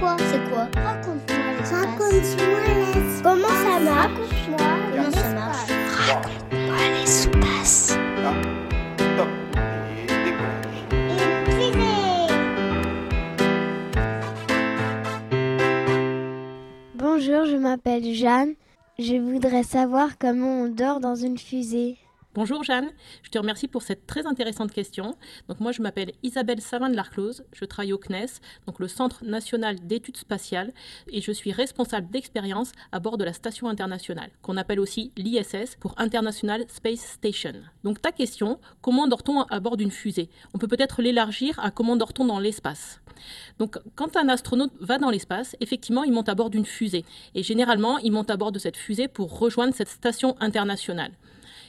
quoi C'est quoi Raconte-moi. Raconte-moi l'espace. Comment ça marche Raconte-moi comment ça marche. Raconte-moi l'espace. Top. Et. Bonjour, je m'appelle Jeanne. Je voudrais savoir comment on dort dans une fusée. Bonjour Jeanne, je te remercie pour cette très intéressante question. Donc moi je m'appelle Isabelle Savin de l'Arclose, je travaille au CNES, donc le Centre national d'études spatiales, et je suis responsable d'expérience à bord de la station internationale, qu'on appelle aussi l'ISS pour International Space Station. Donc ta question, comment dort-on à bord d'une fusée? On peut peut-être l'élargir à comment dort-on dans l'espace. Donc quand un astronaute va dans l'espace, effectivement il monte à bord d'une fusée, et généralement il monte à bord de cette fusée pour rejoindre cette station internationale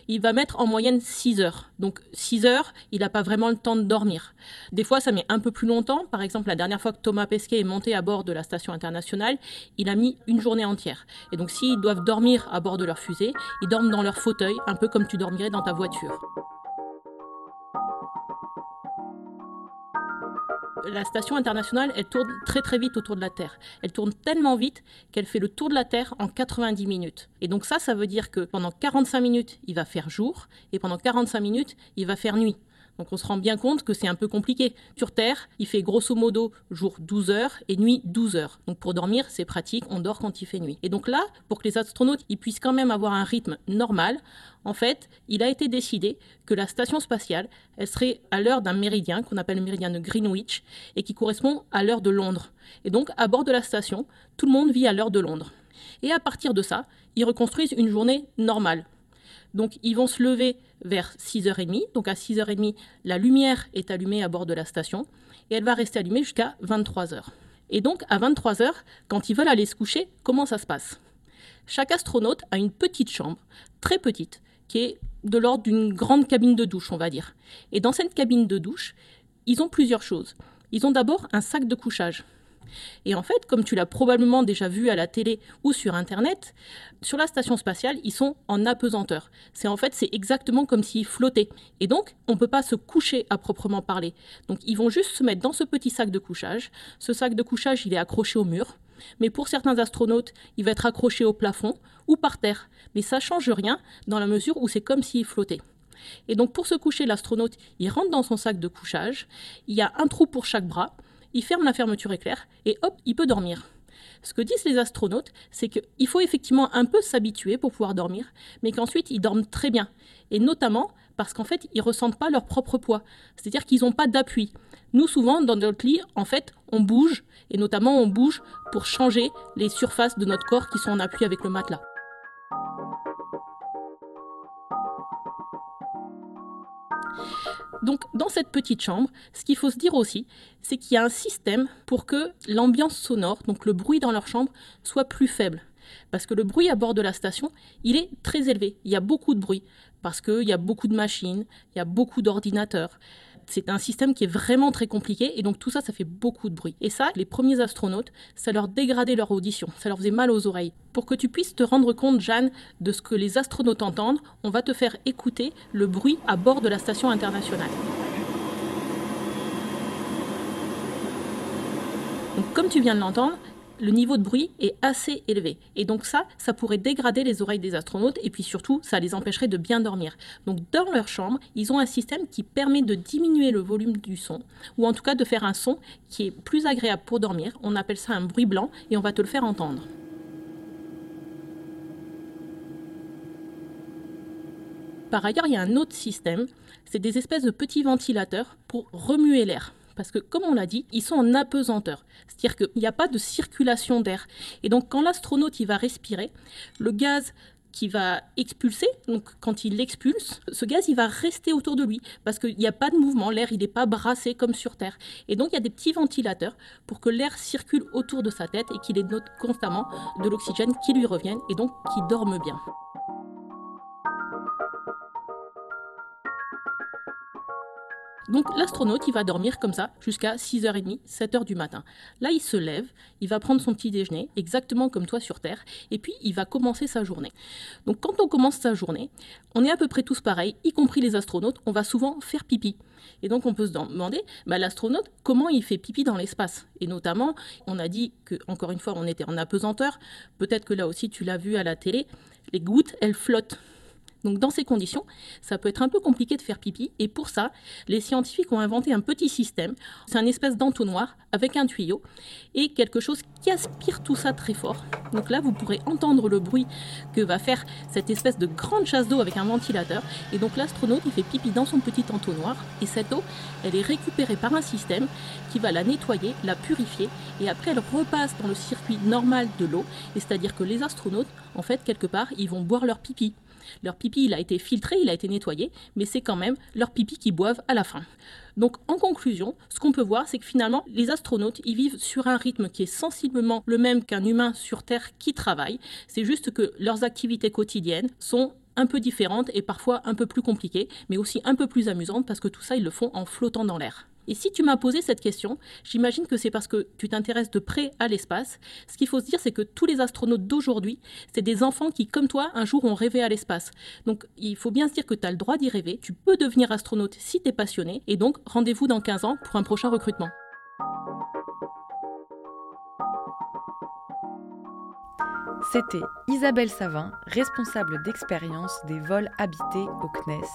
il va mettre en moyenne 6 heures. Donc 6 heures, il n'a pas vraiment le temps de dormir. Des fois, ça met un peu plus longtemps. Par exemple, la dernière fois que Thomas Pesquet est monté à bord de la station internationale, il a mis une journée entière. Et donc s'ils doivent dormir à bord de leur fusée, ils dorment dans leur fauteuil, un peu comme tu dormirais dans ta voiture. La station internationale, elle tourne très très vite autour de la Terre. Elle tourne tellement vite qu'elle fait le tour de la Terre en 90 minutes. Et donc ça, ça veut dire que pendant 45 minutes, il va faire jour, et pendant 45 minutes, il va faire nuit. Donc on se rend bien compte que c'est un peu compliqué. Sur Terre, il fait grosso modo jour 12 heures et nuit 12 heures. Donc pour dormir, c'est pratique, on dort quand il fait nuit. Et donc là, pour que les astronautes puissent quand même avoir un rythme normal, en fait, il a été décidé que la station spatiale, elle serait à l'heure d'un méridien qu'on appelle le méridien de Greenwich et qui correspond à l'heure de Londres. Et donc à bord de la station, tout le monde vit à l'heure de Londres. Et à partir de ça, ils reconstruisent une journée normale. Donc ils vont se lever vers 6h30. Donc à 6h30, la lumière est allumée à bord de la station et elle va rester allumée jusqu'à 23h. Et donc à 23h, quand ils veulent aller se coucher, comment ça se passe? Chaque astronaute a une petite chambre, très petite, qui est de l'ordre d'une grande cabine de douche, on va dire. Et dans cette cabine de douche, ils ont plusieurs choses. Ils ont d'abord un sac de couchage. Et en fait, comme tu l'as probablement déjà vu à la télé ou sur Internet, sur la station spatiale, ils sont en apesanteur. C'est en fait, c'est exactement comme s'ils flottaient. Et donc, on ne peut pas se coucher à proprement parler. Donc, ils vont juste se mettre dans ce petit sac de couchage. Ce sac de couchage, il est accroché au mur. Mais pour certains astronautes, il va être accroché au plafond ou par terre. Mais ça change rien dans la mesure où c'est comme s'il flottait. Et donc pour se coucher, l'astronaute, il rentre dans son sac de couchage, il y a un trou pour chaque bras, il ferme la fermeture éclair et hop, il peut dormir. Ce que disent les astronautes, c'est qu'il faut effectivement un peu s'habituer pour pouvoir dormir, mais qu'ensuite ils dorment très bien. Et notamment parce qu'en fait, ils ressentent pas leur propre poids. C'est-à-dire qu'ils n'ont pas d'appui. Nous, souvent, dans notre lit, en fait, on bouge, et notamment on bouge pour changer les surfaces de notre corps qui sont en appui avec le matelas. Donc dans cette petite chambre, ce qu'il faut se dire aussi, c'est qu'il y a un système pour que l'ambiance sonore, donc le bruit dans leur chambre, soit plus faible. Parce que le bruit à bord de la station, il est très élevé. Il y a beaucoup de bruit. Parce qu'il y a beaucoup de machines, il y a beaucoup d'ordinateurs. C'est un système qui est vraiment très compliqué et donc tout ça, ça fait beaucoup de bruit. Et ça, les premiers astronautes, ça leur dégradait leur audition, ça leur faisait mal aux oreilles. Pour que tu puisses te rendre compte, Jeanne, de ce que les astronautes entendent, on va te faire écouter le bruit à bord de la station internationale. Donc comme tu viens de l'entendre, le niveau de bruit est assez élevé. Et donc ça, ça pourrait dégrader les oreilles des astronautes et puis surtout, ça les empêcherait de bien dormir. Donc dans leur chambre, ils ont un système qui permet de diminuer le volume du son, ou en tout cas de faire un son qui est plus agréable pour dormir. On appelle ça un bruit blanc et on va te le faire entendre. Par ailleurs, il y a un autre système, c'est des espèces de petits ventilateurs pour remuer l'air. Parce que, comme on l'a dit, ils sont en apesanteur. C'est-à-dire qu'il n'y a pas de circulation d'air. Et donc, quand l'astronaute va respirer, le gaz qui va expulser, donc quand il l'expulse, ce gaz il va rester autour de lui parce qu'il n'y a pas de mouvement, l'air il n'est pas brassé comme sur Terre. Et donc il y a des petits ventilateurs pour que l'air circule autour de sa tête et qu'il ait constamment de l'oxygène qui lui revienne et donc qu'il dorme bien. Donc l'astronaute, il va dormir comme ça jusqu'à 6h30, 7h du matin. Là, il se lève, il va prendre son petit déjeuner, exactement comme toi sur Terre, et puis il va commencer sa journée. Donc quand on commence sa journée, on est à peu près tous pareils, y compris les astronautes, on va souvent faire pipi. Et donc on peut se demander, bah, l'astronaute, comment il fait pipi dans l'espace? Et notamment, on a dit que, encore une fois, on était en apesanteur, peut-être que là aussi tu l'as vu à la télé, les gouttes, elles flottent. Donc dans ces conditions, ça peut être un peu compliqué de faire pipi et pour ça, les scientifiques ont inventé un petit système. C'est un espèce d'entonnoir avec un tuyau et quelque chose qui aspire tout ça très fort. Donc là, vous pourrez entendre le bruit que va faire cette espèce de grande chasse d'eau avec un ventilateur. Et donc l'astronaute, il fait pipi dans son petit entonnoir et cette eau, elle est récupérée par un système qui va la nettoyer, la purifier et après elle repasse dans le circuit normal de l'eau. Et c'est-à-dire que les astronautes, en fait, quelque part, ils vont boire leur pipi. Leur pipi, a été filtré, il a été nettoyé, mais c'est quand même leur pipi qu'ils boivent à la fin. Donc en conclusion, ce qu'on peut voir, c'est que finalement, les astronautes, ils vivent sur un rythme qui est sensiblement le même qu'un humain sur Terre qui travaille. C'est juste que leurs activités quotidiennes sont un peu différentes et parfois un peu plus compliquées, mais aussi un peu plus amusantes parce que tout ça, ils le font en flottant dans l'air. Et si tu m'as posé cette question, j'imagine que c'est parce que tu t'intéresses de près à l'espace. Ce qu'il faut se dire, c'est que tous les astronautes d'aujourd'hui, c'est des enfants qui, comme toi, un jour ont rêvé à l'espace. Donc il faut bien se dire que tu as le droit d'y rêver, tu peux devenir astronaute si tu es passionné, et donc rendez-vous dans 15 ans pour un prochain recrutement. C'était Isabelle Savin, responsable d'expérience des vols habités au CNES,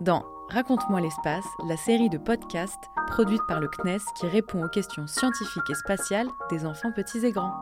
dans Raconte-moi l'espace, la série de podcasts produite par le CNES qui répond aux questions scientifiques et spatiales des enfants petits et grands.